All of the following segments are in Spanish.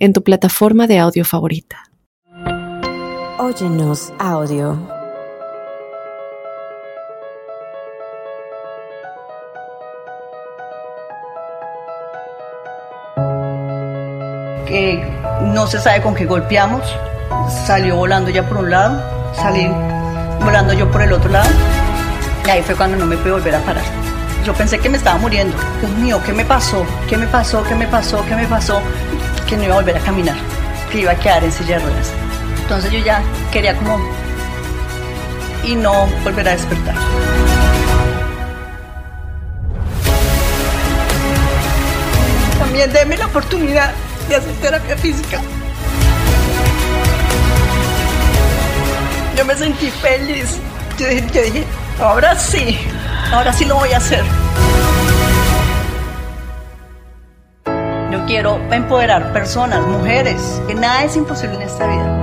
en tu plataforma de audio favorita. Óyenos audio. Que no se sabe con qué golpeamos. Salió volando ya por un lado, salí volando yo por el otro lado. Y ahí fue cuando no me pude volver a parar. Yo pensé que me estaba muriendo. Dios mío, ¿qué me pasó? ¿Qué me pasó? ¿Qué me pasó? ¿Qué me pasó? Que no iba a volver a caminar, que iba a quedar en silla de ruedas. Entonces yo ya quería como y no volver a despertar. También déme la oportunidad de hacer terapia física. Yo me sentí feliz. Yo dije, yo dije, ahora sí, ahora sí lo voy a hacer. Quiero empoderar personas, mujeres, que nada es imposible en esta vida.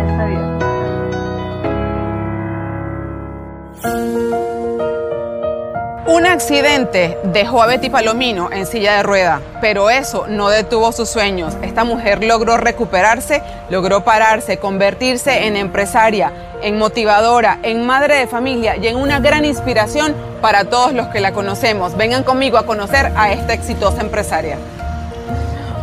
Un accidente dejó a Betty Palomino en silla de rueda, pero eso no detuvo sus sueños. Esta mujer logró recuperarse, logró pararse, convertirse en empresaria, en motivadora, en madre de familia y en una gran inspiración para todos los que la conocemos. Vengan conmigo a conocer a esta exitosa empresaria.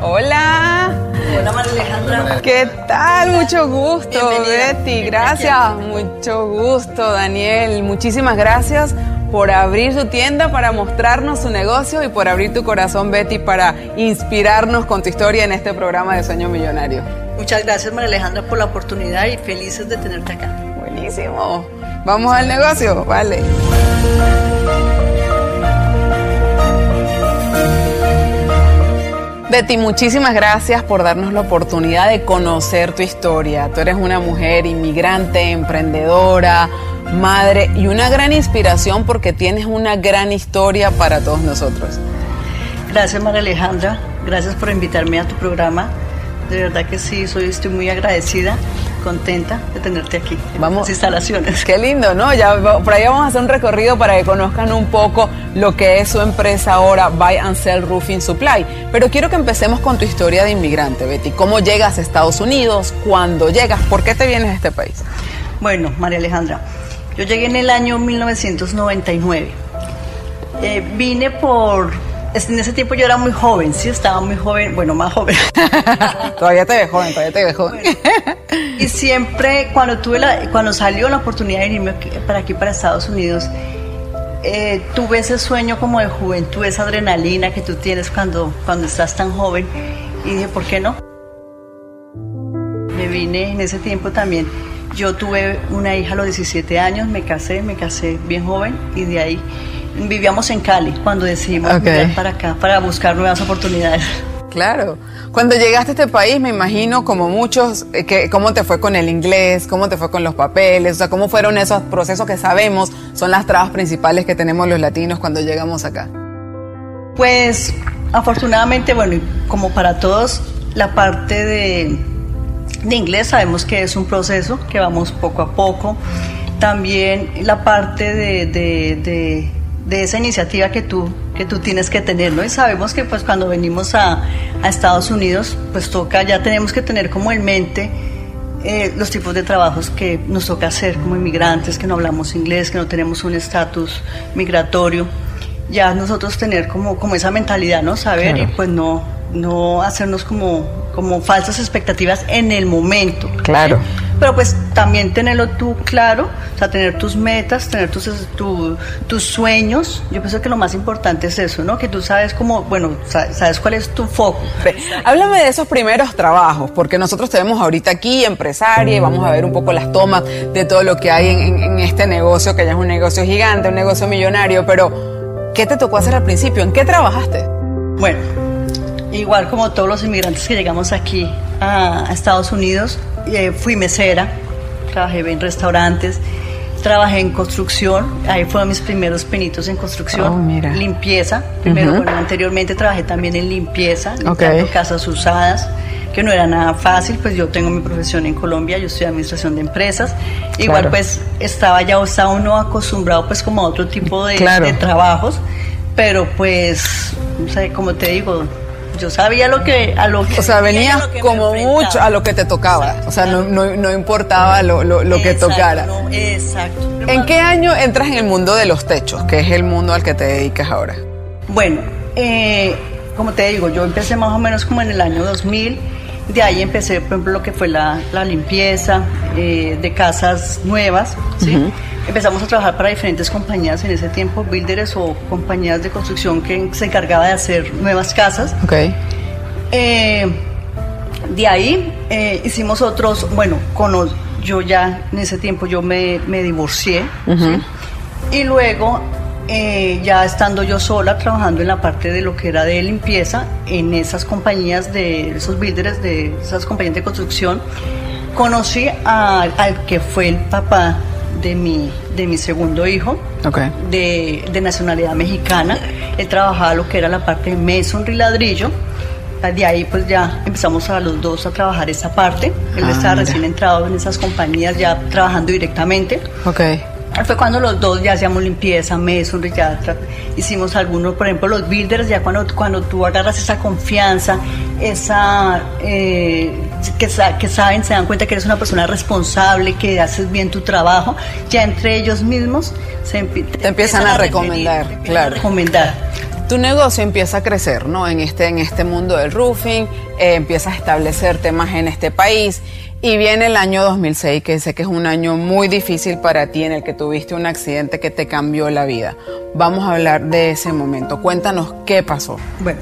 Hola. Hola María Alejandra. ¿Qué tal? Mucho gusto, Bienvenida. Betty. Gracias. Mucho gusto, Daniel. Muchísimas gracias por abrir su tienda para mostrarnos su negocio y por abrir tu corazón, Betty, para inspirarnos con tu historia en este programa de Sueño Millonario. Muchas gracias María Alejandra por la oportunidad y felices de tenerte acá. Buenísimo. Vamos al negocio, vale. Betty, muchísimas gracias por darnos la oportunidad de conocer tu historia. Tú eres una mujer inmigrante, emprendedora, madre y una gran inspiración porque tienes una gran historia para todos nosotros. Gracias María Alejandra, gracias por invitarme a tu programa. De verdad que sí, soy, estoy muy agradecida, contenta de tenerte aquí Vamos. las instalaciones. Qué lindo, ¿no? Ya por ahí vamos a hacer un recorrido para que conozcan un poco lo que es su empresa ahora, Buy and Sell Roofing Supply. Pero quiero que empecemos con tu historia de inmigrante, Betty. ¿Cómo llegas a Estados Unidos? ¿Cuándo llegas? ¿Por qué te vienes a este país? Bueno, María Alejandra, yo llegué en el año 1999. Eh, vine por... En ese tiempo yo era muy joven, sí, estaba muy joven, bueno, más joven. todavía te ves joven, todavía te ves joven. Y siempre cuando tuve la, cuando salió la oportunidad de irme aquí- para aquí, para Estados Unidos, eh, tuve ese sueño como de juventud, esa adrenalina que tú tienes cuando, cuando estás tan joven. Y dije, ¿por qué no? Me vine en ese tiempo también. Yo tuve una hija a los 17 años, me casé, me casé bien joven y de ahí vivíamos en Cali cuando decidimos Ok. migrar para acá, para buscar nuevas oportunidades. Claro. Cuando llegaste a este país, me imagino, como muchos, eh, que, cómo te fue con el inglés, cómo te fue con los papeles, o sea, cómo fueron esos procesos que sabemos son las trabas principales que tenemos los latinos cuando llegamos acá. Pues afortunadamente, bueno, como para todos, la parte de, de inglés sabemos que es un proceso, que vamos poco a poco. También la parte de, de- de- de esa iniciativa que tú, que tú tienes que tener, ¿no? Y sabemos que pues cuando venimos a, a Estados Unidos, pues toca, ya tenemos que tener como en mente eh, los tipos de trabajos que nos toca hacer como inmigrantes, que no hablamos inglés, que no tenemos un estatus migratorio, ya nosotros tener como, como esa mentalidad, ¿no? Saber y pues no, no hacernos como, como falsas expectativas en el momento. Claro. ¿sí? Pero pues también tenerlo tú claro, o sea, tener tus metas, tener tus, tu- tus sueños. Yo pienso que lo más importante es eso, ¿no? Que tú sabes cómo, bueno, sa- sabes cuál es tu foco. Háblame de esos primeros trabajos, porque nosotros te vemos ahorita aquí, empresaria, y vamos a ver un poco las tomas de todo lo que hay en, en- en este negocio, que ya es un negocio gigante, un negocio millonario, pero ¿qué te tocó hacer al principio? ¿En qué trabajaste? Bueno, igual como todos los inmigrantes que llegamos aquí a Estados Unidos, eh, fui mesera, trabajé en restaurantes, trabajé en construcción, ahí fueron mis primeros penitos en construcción, Oh, limpieza, primero, bueno, anteriormente trabajé también en limpieza, Okay. casas usadas, que no era nada fácil, pues yo tengo mi profesión en Colombia, yo estoy administración de empresas, igual Claro. pues estaba ya o estaba uno acostumbrado pues como a otro tipo de, Claro. de trabajos, pero pues, no sé, como te digo, yo sabía lo que a lo que O sea, venías como mucho a lo que te tocaba. O sea, no, no, no importaba lo, lo, lo que Exacto, tocara. no, exacto. ¿En qué año entras en el mundo de los techos, que es el mundo al que te dedicas ahora? Bueno, eh, como te digo, yo empecé más o menos como en el año 2000. De ahí empecé, por ejemplo, lo que fue la, la limpieza eh, de casas nuevas. ¿sí? Empezamos a trabajar para diferentes compañías en ese tiempo, builders o compañías de construcción que se encargaba de hacer nuevas casas. Ok. Eh, de ahí eh, hicimos otros, bueno, cono- yo ya en ese tiempo yo me, me divorcié ¿sí? y luego eh, ya estando yo sola trabajando en la parte de lo que era de limpieza en esas compañías de esos builders de esas compañías de construcción conocí a- al que fue el papá de mi, de mi segundo hijo Ok. de, de nacionalidad mexicana. Él trabajaba lo que era la parte de masonry ladrillo. De ahí pues ya empezamos a los dos a trabajar esa parte. Él Ah, estaba mira. recién entrado en esas compañías ya trabajando directamente. Ok. Fue cuando los dos ya hacíamos limpieza, masonry, ya hicimos algunos, por ejemplo, los builders, ya cuando, cuando tú agarras esa confianza, esa eh, que, sa- que saben, se dan cuenta que eres una persona responsable, que haces bien tu trabajo, ya entre ellos mismos se empie- Te empiezan a recomendar, te claro. A recomendar. Tu negocio empieza a crecer, ¿no? En este, en este mundo del roofing, eh, empiezas a establecerte más en este país y viene el año 2006, que sé que es un año muy difícil para ti, en el que tuviste un accidente que te cambió la vida. Vamos a hablar de ese momento. Cuéntanos qué pasó. Bueno,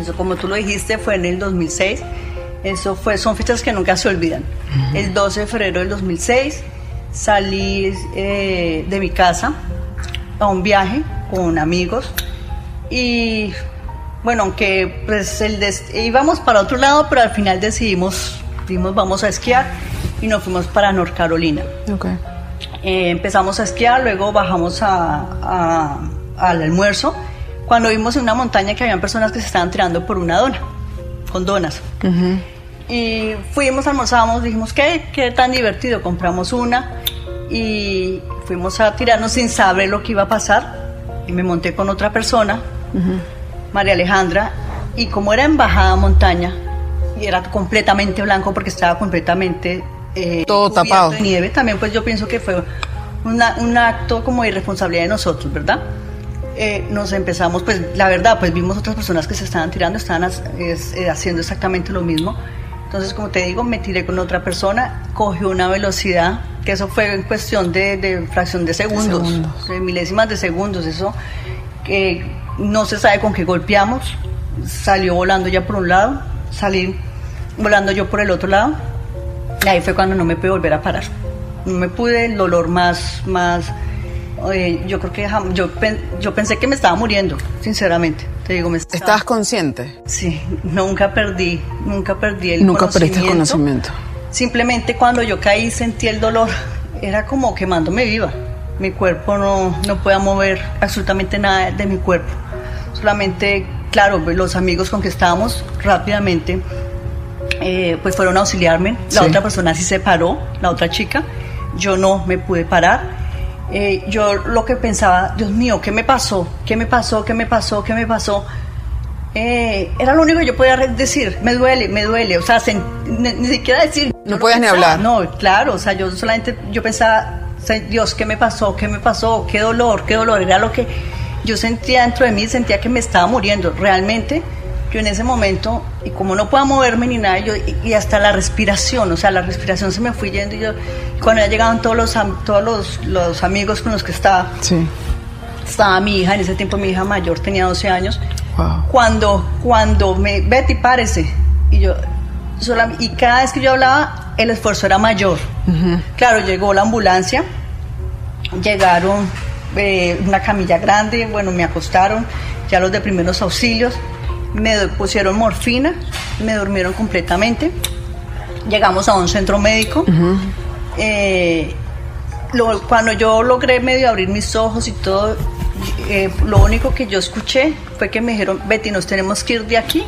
eso como tú lo dijiste fue en el 2006. Eso fue, son fechas que nunca se olvidan. El 12 de febrero del 2006 salí eh, de mi casa a un viaje con amigos y bueno, aunque pues el íbamos para otro lado, pero al final decidimos, dijimos vamos a esquiar y nos fuimos para North Carolina. Okay. Eh, empezamos a esquiar, luego bajamos a- a- al almuerzo, cuando vimos en una montaña que habían personas que se estaban tirando por una dona, con donas. Y fuimos, almorzamos, dijimos, ¿qué? ¿Qué tan divertido? Compramos una y fuimos a tirarnos sin saber lo que iba a pasar. Y me monté con otra persona, María Alejandra, y como era en bajada montaña, y era completamente blanco porque estaba completamente eh, Todo tapado. de nieve, también pues yo pienso que fue una- un acto como de irresponsabilidad de nosotros, ¿verdad? Eh, nos empezamos, pues la verdad, pues vimos otras personas que se estaban tirando, estaban es- eh, haciendo exactamente lo mismo. Entonces, como te digo, me tiré con otra persona, cogió una velocidad, que eso fue en cuestión de, de fracción de segundos, segundos. de milésimas de segundos, eso que no se sabe con qué golpeamos, salió volando ya por un lado, salí volando yo por el otro lado, y ahí fue cuando no me pude volver a parar. No me pude, el dolor más, más, eh, yo creo que yo, yo pensé que me estaba muriendo, sinceramente. Te digo, me estaba- ¿Estabas consciente? Sí, nunca perdí, nunca perdí el Nunca perdiste el conocimiento. conocimiento. Simplemente cuando yo caí sentí el dolor, era como quemándome viva. Mi cuerpo no, no podía mover absolutamente nada de mi cuerpo. Solamente, claro, los amigos con que estábamos rápidamente eh, pues fueron a auxiliarme. La Sí. otra persona sí se paró, la otra chica. Yo no me pude parar. Eh, yo lo que pensaba, Dios mío, ¿qué me pasó? ¿Qué me pasó? ¿Qué me pasó? ¿Qué me pasó? Eh, era lo único que yo podía decir, me duele, me duele, o sea, ni, ni siquiera decir. No podías ni hablar. No, claro, o sea, yo solamente, yo pensaba, "Se- Dios, ¿qué me pasó? ¿Qué me pasó? ¿Qué dolor? ¿Qué dolor? Era lo que yo sentía dentro de mí, sentía que me estaba muriendo. Realmente, yo en ese momento, y como no podía moverme ni nada, yo, y, hasta la respiración, o sea, la respiración se me fue yendo y yo, cuando ya llegaban todos los, todos los, los amigos con los que estaba, Sí. estaba mi hija, en ese tiempo mi hija mayor tenía 12 años, Wow. cuando, cuando me, Betty, párese, y yo, sola- y cada vez que yo hablaba, el esfuerzo era mayor. Claro, llegó la ambulancia, llegaron eh, una camilla grande, bueno, me acostaron, ya los de primeros auxilios, me pusieron morfina, me durmieron completamente, llegamos a un centro médico. Eh, lo- cuando yo logré medio abrir mis ojos y todo, eh, lo único que yo escuché fue que me dijeron, Betty, nos tenemos que ir de aquí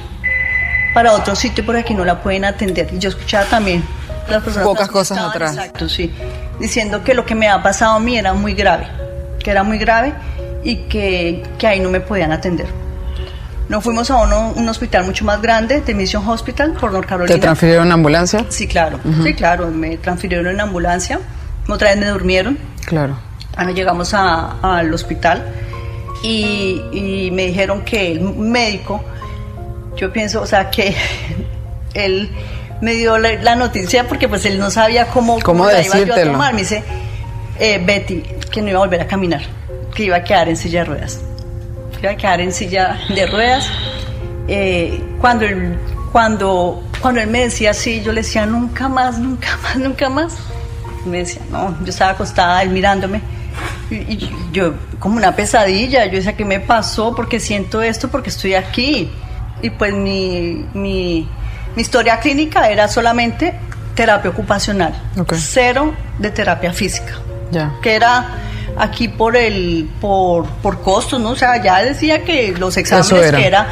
para otro sitio porque aquí no la pueden atender. Y yo escuchaba también las personas Pocas cosas atrás. Exacto, sí. Diciendo que lo que me ha pasado a mí era muy grave, que era muy grave y que, que ahí no me podían atender. Nos fuimos a uno- un hospital mucho más grande, The Mission Hospital, por North Carolina. ¿Te transfirieron en ambulancia? Sí, claro, sí, claro, me transfirieron en ambulancia, otra vez me durmieron, Claro. cuando llegamos al hospital y, y me dijeron que el médico, yo pienso, o sea, que él me dio la, la noticia porque pues él no sabía cómo, ¿Cómo la iba yo a tomar, me dice, eh, Betty, que no iba a volver a caminar, que iba a quedar en silla de ruedas, que iba a quedar en silla de ruedas. Eh, cuando, él, cuando, cuando él me decía así, yo le decía, nunca más, nunca más, nunca más. Me decía, no, yo estaba acostada, él mirándome. Y, y yo, como una pesadilla, yo decía, ¿qué me pasó? Porque siento esto, porque estoy aquí. Y pues mi, mi, mi historia clínica era solamente terapia ocupacional, Ok. cero de terapia física Ya. que era aquí por el por, por costos, ¿no? O sea, ya decía que los exámenes era. que era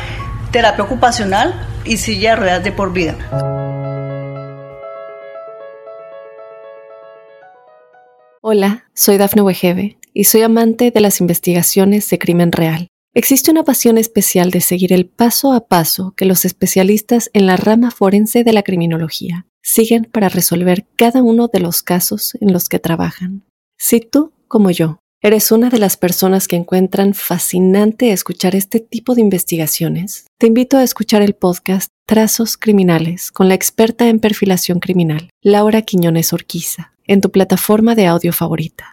terapia ocupacional y silla de ruedas de por vida. Hola, soy Dafne Wegebe y soy amante de las investigaciones de crimen real. Existe una pasión especial de seguir el paso a paso que los especialistas en la rama forense de la criminología siguen para resolver cada uno de los casos en los que trabajan. Si tú, como yo, eres una de las personas que encuentran fascinante escuchar este tipo de investigaciones, te invito a escuchar el podcast Trazos Criminales con la experta en perfilación criminal, Laura Quiñones Orquiza, en tu plataforma de audio favorita.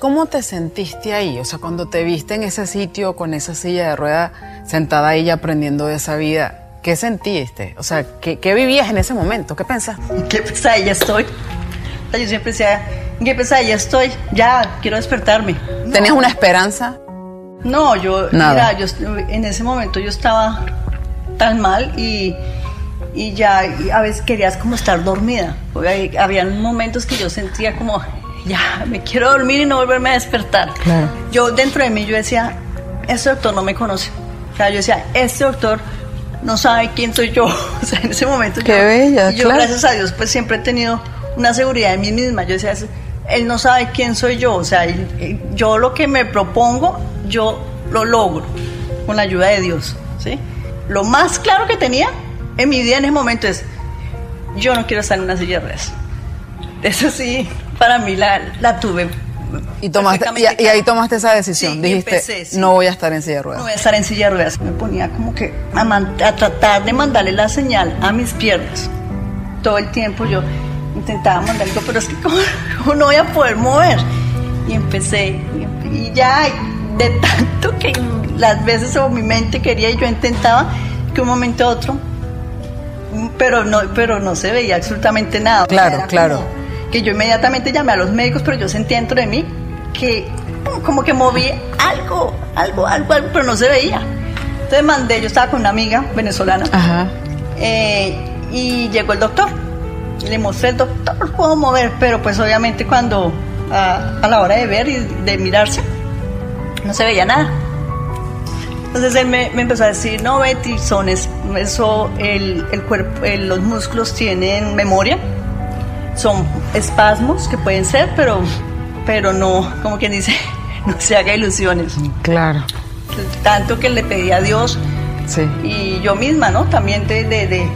¿Cómo te sentiste ahí? O sea, cuando te viste en ese sitio con esa silla de rueda sentada ahí aprendiendo de esa vida, ¿qué sentiste? O sea, ¿qué, qué vivías en ese momento? ¿Qué pensaste? ¿En qué pesadilla estoy? O sea, yo siempre decía, ¿en qué pesadilla estoy? Ya, quiero despertarme. No. ¿Tenías una esperanza? No, yo, Nada. mira, yo en ese momento yo estaba tan mal y, y ya y a veces querías como estar dormida. Habían momentos que yo sentía como, ya, me quiero dormir y no volverme a despertar. Claro. Yo dentro de mí yo decía, este doctor no me conoce. O sea, yo decía, este doctor no sabe quién soy yo. O sea, en ese momento Qué yo, bella, yo claro. gracias a Dios pues siempre he tenido una seguridad en mí misma. Yo decía, él no sabe quién soy yo. O sea, él- yo lo que me propongo, yo lo logro con la ayuda de Dios. ¿sí? Lo más claro que tenía en mi vida en ese momento es, yo no quiero estar en una silla de ruedas. Eso sí, para mí la, la tuve. Y, tomaste, y, y ahí tomaste esa decisión. Sí, Dijiste, empecé, sí. no voy a estar en silla de No ruedas. voy a estar en silla de ruedas. Me ponía como que a, man- a tratar de mandarle la señal a mis piernas. Todo el tiempo yo intentaba mandarle, digo, pero es que ¿cómo, cómo no voy a poder mover? Y empecé, y, y ya de tanto que las veces o mi mente quería y yo intentaba que un momento a otro, pero no, pero no se veía absolutamente nada. Claro, claro. como Que yo inmediatamente llamé a los médicos, pero yo sentía dentro de mí que como que moví algo, algo, algo, algo, pero no se veía. Entonces mandé, yo estaba con una amiga venezolana Ajá. eh, y llegó el doctor. Le mostré el doctor, puedo mover, pero pues obviamente cuando a, a la hora de ver y de mirarse, no se veía nada. Entonces él me, me empezó a decir, no, Betty, son es- eso, el, el cuerpo, el- los músculos tienen memoria, son espasmos que pueden ser, pero, pero no, como quien dice, no se haga ilusiones. Claro. Tanto que le pedí a Dios Sí. y yo misma, ¿no? También de, de- de-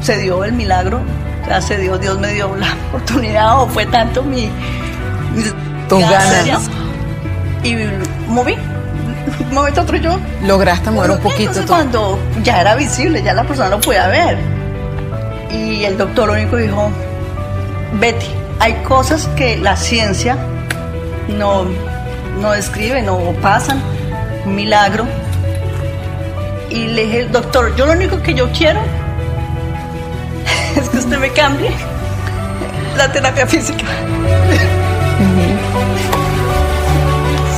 se dio el milagro, o sea, se dio, Dios me dio la oportunidad o fue tanto mi... mis Tus ganas. Y moví, un momento a otro yo. Lograste mover un poquito. entonces cuando ya era visible, ya la persona lo podía ver. Y el doctor lo único dijo, Betty, hay cosas que la ciencia no, no describe, no pasan, un milagro. Y le dije, doctor, yo lo único que yo quiero es que usted me cambie la terapia física.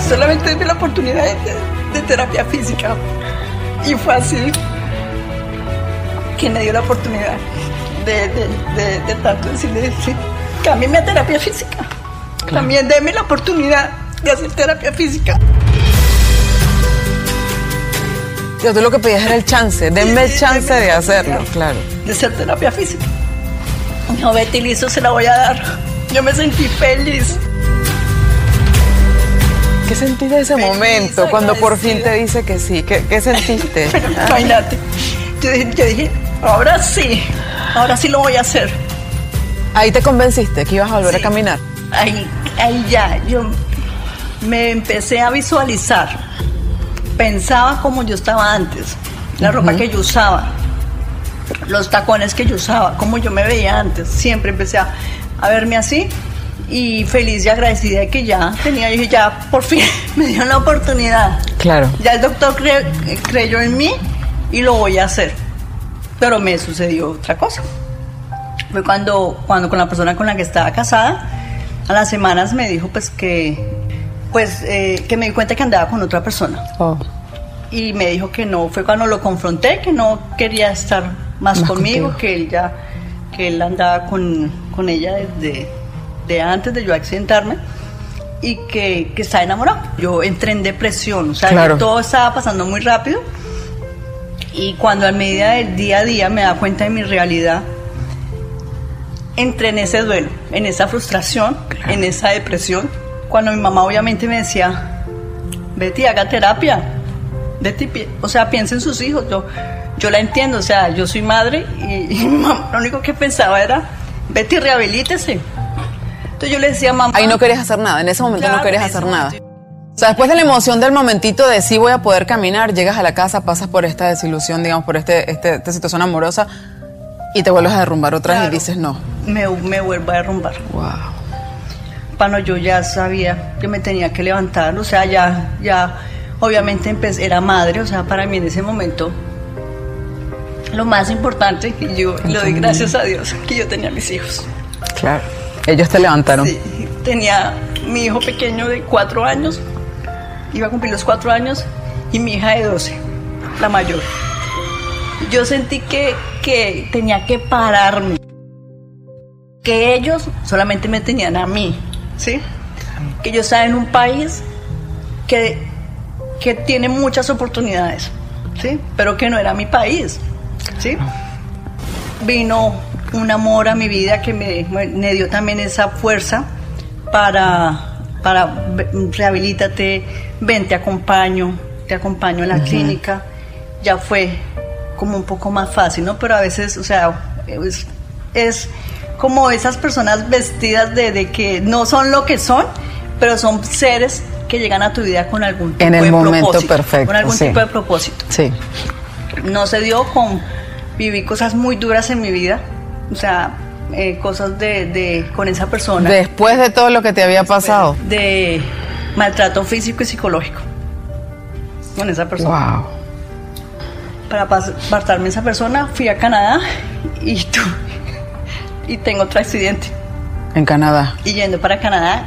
Solamente denme la oportunidad de, de terapia física. Y fue así que me dio la oportunidad de, de, de, tanto decirle, sí, cámbiame a terapia física. También déme la oportunidad de hacer terapia física. Yo tú lo que pedías era el chance, denme el chance de hacerlo, claro. De hacer terapia física. No, Betty, listo, se la voy a dar. Yo me sentí feliz. ¿Qué sentiste en ese momento cuando por fin te dice que sí? ¿Qué, qué sentiste? Imagínate. Yo yo dije, ahora sí, ahora sí lo voy a hacer. Ahí te convenciste que ibas a volver a caminar. Ahí, ahí ya, yo me empecé a visualizar. Pensaba como yo estaba antes, la ropa que yo usaba, los tacones que yo usaba, como yo me veía antes. Siempre empecé a, verme así y feliz y agradecida de que ya tenía, yo ya por fin me dio la oportunidad. Claro. Ya el doctor creyó en mí y lo voy a hacer. Pero me sucedió otra cosa. Fue cuando, cuando con la persona con la que estaba casada, a las semanas me dijo pues que pues eh, que me di cuenta que andaba con otra persona. Oh. Y me dijo que no, fue cuando lo confronté, que no quería estar más, conmigo, que él ya, que él andaba con, con ella desde de antes de yo accidentarme y que, que estaba enamorado. Yo entré en depresión, o sea, todo estaba pasando muy rápido y cuando a medida del día a día me da cuenta de mi realidad, entré en ese duelo, en esa frustración, en esa depresión. Cuando mi mamá obviamente me decía, Betty, haga terapia. Betty, o sea, piensa en sus hijos. Yo, yo la entiendo, o sea, yo soy madre y, lo único que pensaba era, Betty, rehabilítese. Entonces yo le decía, mamá. Ahí no querías hacer nada, en ese momento no querías hacer nada. O sea, después de la emoción del momentito de sí voy a poder caminar, llegas a la casa, pasas por esta desilusión, digamos, por este, este esta situación amorosa y te vuelves a derrumbar otra vez y dices no. Me, me vuelvo a derrumbar. Wow. Bueno, yo ya sabía que me tenía que levantar, o sea, ya, ya, obviamente era madre, o sea, para mí en ese momento lo más importante, y yo lo doy gracias a Dios, que yo tenía mis hijos. Claro, ellos te levantaron. Sí, tenía mi hijo pequeño de cuatro años, iba a cumplir los cuatro años, y mi hija de 12, la mayor. Yo sentí que, que tenía que pararme, que ellos solamente me tenían a mí, ¿sí? Que yo estaba en un país que, que tiene muchas oportunidades, ¿sí? Pero que no era mi país, ¿sí? Vino un amor a mi vida que me, me dio también esa fuerza para para rehabilítate, ven, te acompaño, te acompaño en la clínica. Ya fue como un poco más fácil, ¿no? Pero a veces, o sea, es, como esas personas vestidas de, que no son lo que son, pero son seres que llegan a tu vida con algún tipo en el de momento propósito. Perfecto, con algún tipo de propósito. Sí. No se dio con. Viví cosas muy duras en mi vida. O sea, eh, cosas de, con esa persona. Después de todo lo que te había pasado. De maltrato físico y psicológico con esa persona. Wow. Para apartarme esa persona, fui a Canadá y tú, y tengo otro accidente. En Canadá. Y yendo para Canadá,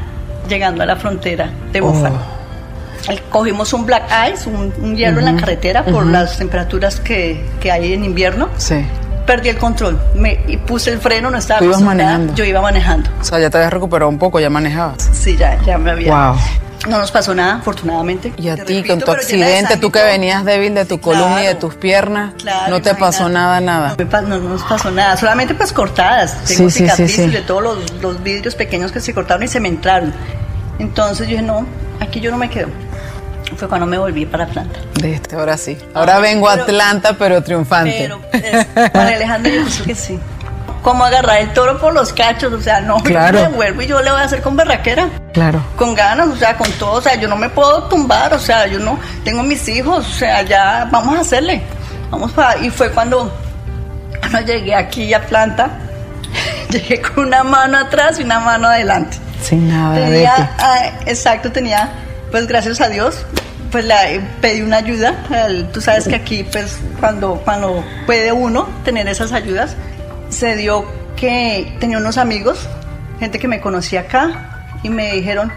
llegando a la frontera de Búfalo. Oh. Cogimos un black ice, un, hielo en la carretera por las temperaturas que, que hay en invierno. Sí perdí el control. Me y puse el freno, no estaba ¿Tú ibas manejando? Yo iba manejando. O sea, ya te habías recuperado un poco, ya manejabas. Sí, ya, ya me había. Wow. No nos pasó nada, afortunadamente. Y a ti, con tu accidente, tú que venías débil de tu columna y de tus piernas, no te pasó nada, nada. No, nos pasó nada, solamente pues cortadas. Tengo cicatrices de todos los, los vidrios pequeños que se cortaron y se me entraron. Entonces yo dije, no, aquí yo no me quedo fue cuando me volví para Atlanta. ahora sí. Ahora vengo a Atlanta, pero triunfante. Pero, Alejandro, yo que sí. Como agarrar el toro por los cachos, o sea, no, claro. yo me vuelvo y yo le voy a hacer con berraquera. Claro. Con ganas, o sea, con todo, o sea, yo no me puedo tumbar, o sea, yo no, tengo mis hijos, o sea, ya vamos a hacerle. Vamos para, y fue cuando, cuando llegué aquí a Atlanta, llegué con una mano atrás y una mano adelante. Sin nada. Tenía, ah, exacto, tenía, pues gracias a Dios, pues la, pedí una ayuda. tú sabes que aquí, pues cuando, cuando puede uno tener esas ayudas, se dio que tenía unos amigos, gente que me conocía acá, y me dijeron,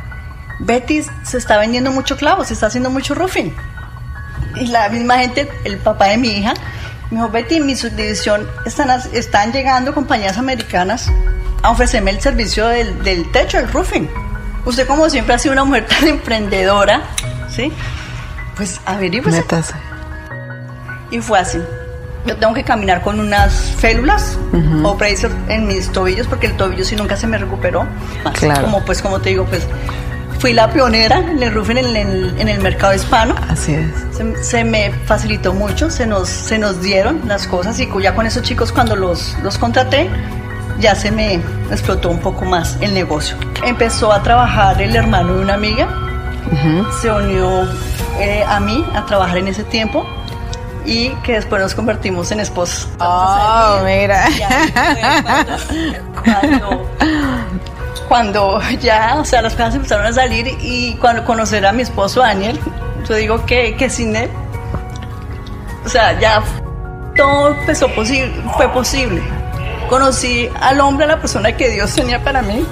Betty, se está vendiendo mucho clavo, se está haciendo mucho roofing. y la misma gente, el papá de mi hija, me dijo, Betty, mi subdivisión están, están llegando compañías americanas a ofrecerme el servicio del, del techo, el roofing. Usted como siempre ha sido una mujer tan emprendedora, ¿sí? Pues averígüese. Métase. Y fue así. Yo tengo que caminar con unas félulas o bracer en mis tobillos porque el tobillo sí nunca se me recuperó. Claro. Como pues como te digo, pues fui la pionera en el roofing en el, en el mercado hispano. Así es. Se, se me facilitó mucho, se nos, se nos dieron las cosas y ya con esos chicos cuando los, los contraté, ya se me explotó un poco más el negocio. Empezó a trabajar el hermano de una amiga, se unió eh, a mí a trabajar en ese tiempo y que después nos convertimos en esposos. Oh, mira. Ya cuando, cuando ya, o sea, las cosas empezaron a salir y cuando conocer a mi esposo Daniel, yo digo que, que sin él, o sea, ya todo empezó posible, fue posible. Conocí al hombre, a la persona que Dios tenía para mí.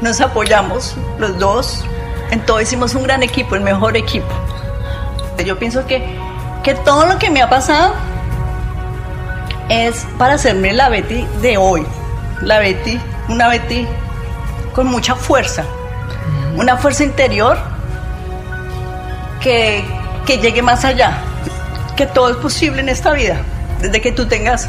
Nos apoyamos los dos. En todo hicimos un gran equipo, el mejor equipo. Yo pienso que, que todo lo que me ha pasado es para hacerme la Betty de hoy. La Betty, una Betty con mucha fuerza. Una fuerza interior que, que llegue más allá. Que todo es posible en esta vida. Desde que tú tengas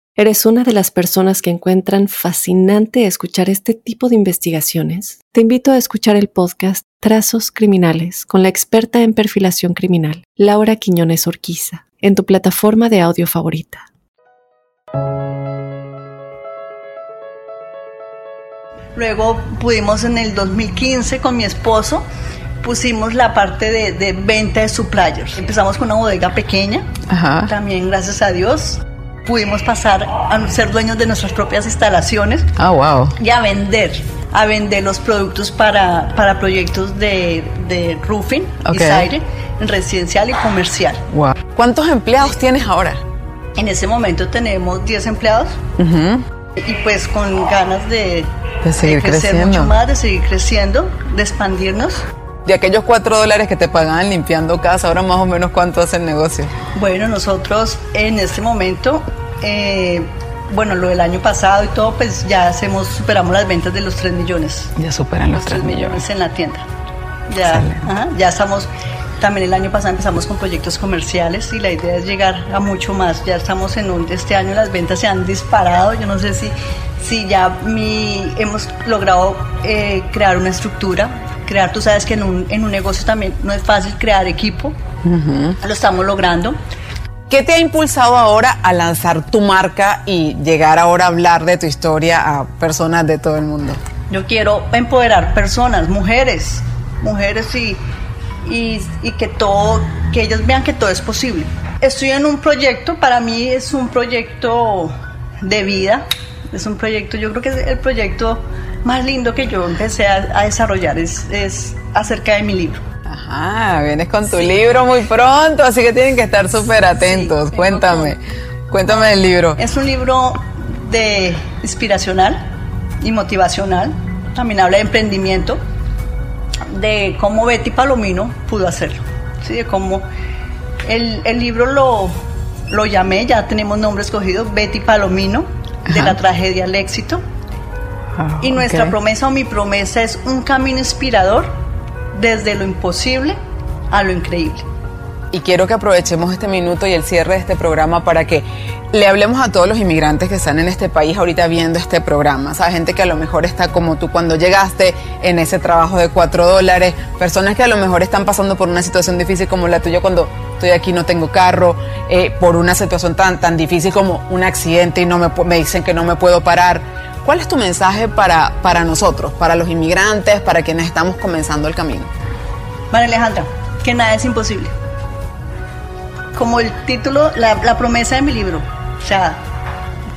eres una de las personas que encuentran fascinante escuchar este tipo de investigaciones, te invito a escuchar el podcast Trazos Criminales con la experta en perfilación criminal, Laura Quiñones Orquiza, en tu plataforma de audio favorita. Luego pudimos en el 2015 con mi esposo, pusimos la parte de, de venta de suppliers. Empezamos con una bodega pequeña, Ajá. también gracias a Dios pudimos pasar a ser dueños de nuestras propias instalaciones Ah, wow. y a vender, a vender los productos para, para proyectos de, de roofing Ok. y siding en residencial y comercial. Wow. ¿Cuántos empleados tienes ahora? En ese momento tenemos 10 empleados y pues con ganas de, De seguir crecer creciendo. mucho más, de seguir creciendo, de expandirnos. De aquellos cuatro dólares que te pagaban limpiando casa, ahora más o menos cuánto hace el negocio. Bueno, nosotros en este momento, eh, bueno, lo del año pasado y todo, pues ya hacemos, superamos las ventas de los 3 millones. Ya superan los 3 millones. en la tienda. Ya, ajá, ya estamos, también el año pasado empezamos con proyectos comerciales y la idea es llegar a mucho más. Ya estamos en un, este año las ventas se han disparado, yo no sé si, si ya mi, hemos logrado eh, crear una estructura, crear, tú sabes que en un, en un negocio también no es fácil crear equipo, lo estamos logrando. ¿Qué te ha impulsado ahora a lanzar tu marca y llegar ahora a hablar de tu historia a personas de todo el mundo? Yo quiero empoderar personas, mujeres, mujeres y, y, que todo, que ellas vean que todo es posible. Estoy en un proyecto, para mí es un proyecto de vida, es un proyecto, yo creo que es el proyecto más lindo que yo empecé a, a desarrollar, es, es acerca de mi libro. Ajá, vienes con tu libro muy pronto, así que tienen que estar súper atentos. Cuéntame, cuéntame del libro. Es un libro de inspiracional y motivacional, también habla de emprendimiento, de cómo Betty Palomino pudo hacerlo, ¿sí? de cómo el, el libro lo, lo llamé, ya tenemos nombre escogido, Betty Palomino, de la tragedia al éxito. Ah, Y nuestra promesa o mi promesa es un camino inspirador desde lo imposible a lo increíble. Y quiero que aprovechemos este minuto y el cierre de este programa para que le hablemos a todos los inmigrantes que están en este país ahorita viendo este programa. ¿Sabes? Gente que a lo mejor está como tú cuando llegaste en ese trabajo de cuatro dólares. Personas que a lo mejor están pasando por una situación difícil como la tuya cuando estoy aquí no tengo carro. eh, por una situación tan, tan difícil como un accidente y no me, me dicen que no me puedo parar. ¿Cuál es tu mensaje para, para nosotros, para los inmigrantes, para quienes estamos comenzando el camino? María Alejandra, que nada es imposible. Como el título, la promesa de mi libro. O sea,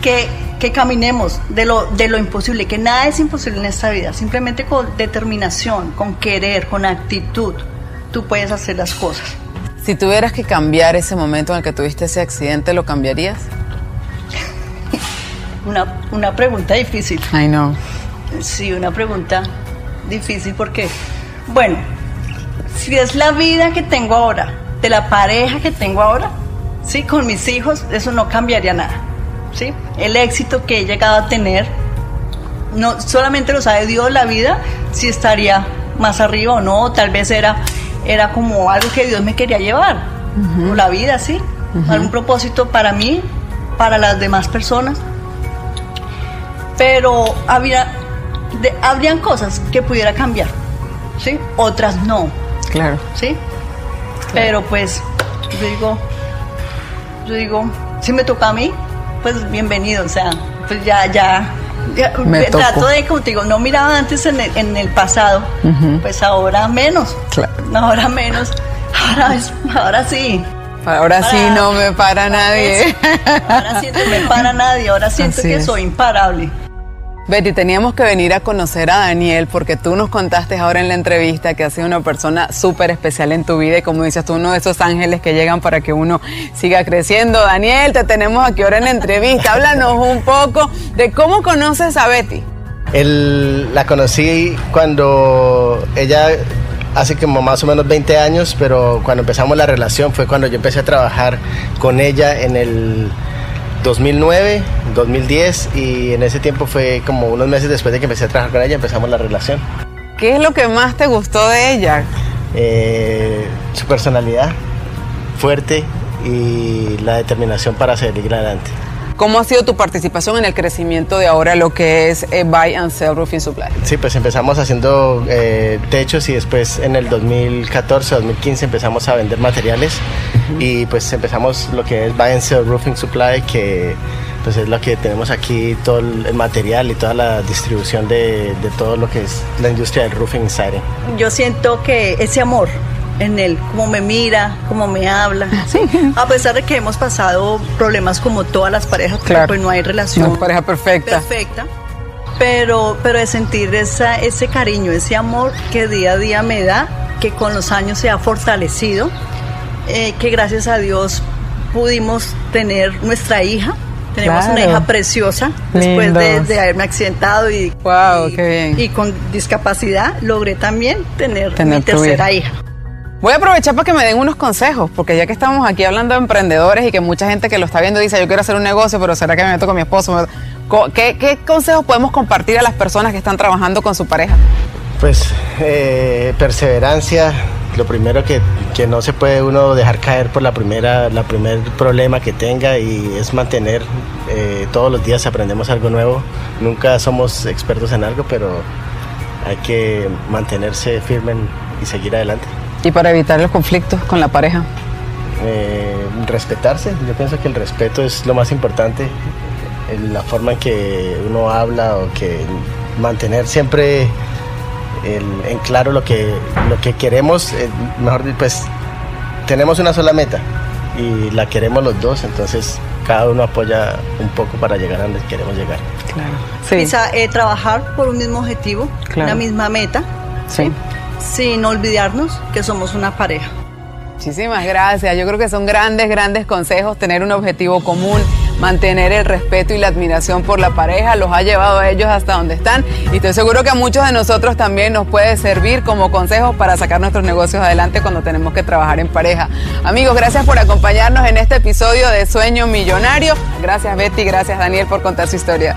que, que caminemos de lo, de lo imposible, que nada es imposible en esta vida, simplemente con determinación, con querer, con actitud, tú puedes hacer las cosas. Si tuvieras que cambiar ese momento en el que tuviste ese accidente, ¿lo cambiarías? una, una pregunta difícil. I know. Sí, una pregunta difícil porque, bueno, si es la vida que tengo ahora, de la pareja que tengo ahora, sí, con mis hijos, eso no cambiaría nada. ¿sí? El éxito que he llegado a tener, no solamente lo sabe Dios la vida, si estaría más arriba o no, tal vez era, era como algo que Dios me quería llevar, o la vida, sí, algún propósito para mí, para las demás personas. Pero había, habrían cosas que pudiera cambiar, ¿sí? Otras no. Claro. ¿Sí? Pero pues, digo, yo digo, si me toca a mí, pues bienvenido, o sea, pues ya, ya, me trato de, como te digo, no miraba antes en el, en el pasado, pues ahora menos, ahora menos, ahora, ahora sí. Ahora sí no me para nadie. Ahora sí no me para nadie, ahora siento que soy imparable. Betty, teníamos que venir a conocer a Daniel porque tú nos contaste ahora en la entrevista que ha sido una persona súper especial en tu vida y como dices tú, uno de esos ángeles que llegan para que uno siga creciendo. Daniel, te tenemos aquí ahora en la entrevista. Háblanos un poco de cómo conoces a Betty. la conocí cuando ella hace como más o menos 20 años, pero cuando empezamos la relación fue cuando yo empecé a trabajar con ella en el 2009, 2010 y en ese tiempo fue como unos meses después de que empecé a trabajar con ella empezamos la relación. ¿Qué es lo que más te gustó de ella? Eh, su personalidad fuerte y la determinación para seguir adelante. ¿Cómo ha sido tu participación en el crecimiento de ahora lo que es eh, Buy and Sell Roofing Supply? Sí, pues empezamos haciendo eh, techos y después en el 2014, 2015 empezamos a vender materiales y pues empezamos lo que es Buy and Sell Roofing Supply que pues es lo que tenemos aquí, todo el material y toda la distribución de, de todo lo que es la industria del roofing siding. Yo siento que ese amor en él, cómo me mira, cómo me habla. A pesar de que hemos pasado problemas como todas las parejas, claro. pues no hay relación. No pareja perfecta. Perfecta. Pero, pero de sentir esa, ese cariño, ese amor que día a día me da, que con los años se ha fortalecido, eh, que gracias a Dios pudimos tener nuestra hija. Tenemos una hija preciosa después de, haberme accidentado y, wow, y, con discapacidad logré también tener, tener mi tercera hija. Voy a aprovechar para que me den unos consejos, porque ya que estamos aquí hablando de emprendedores y que mucha gente que lo está viendo dice, yo quiero hacer un negocio, pero ¿será que me meto con mi esposo? ¿Qué, consejos podemos compartir a las personas que están trabajando con su pareja? Pues eh, perseverancia, lo primero que, no se puede uno dejar caer por la primera, la primer problema que tenga y es mantener, eh, todos los días aprendemos algo nuevo, nunca somos expertos en algo, pero hay que mantenerse firme y seguir adelante. ¿Y para evitar los conflictos con la pareja? Eh, respetarse, yo pienso que el respeto es lo más importante, la forma en que uno habla o que mantener siempre en claro lo que, lo que queremos, eh, mejor pues tenemos una sola meta y la queremos los dos, entonces cada uno apoya un poco para llegar a donde queremos llegar. Claro. Sí. Quizá eh, trabajar por un mismo objetivo, una misma meta. Sí sin olvidarnos que somos una pareja. Muchísimas gracias. Yo creo que son grandes, grandes consejos, tener un objetivo común, mantener el respeto y la admiración por la pareja, los ha llevado a ellos hasta donde están y estoy seguro que a muchos de nosotros también nos puede servir como consejos para sacar nuestros negocios adelante cuando tenemos que trabajar en pareja. Amigos, gracias por acompañarnos en este episodio de Sueño Millonario. Gracias Betty, gracias Daniel por contar su historia.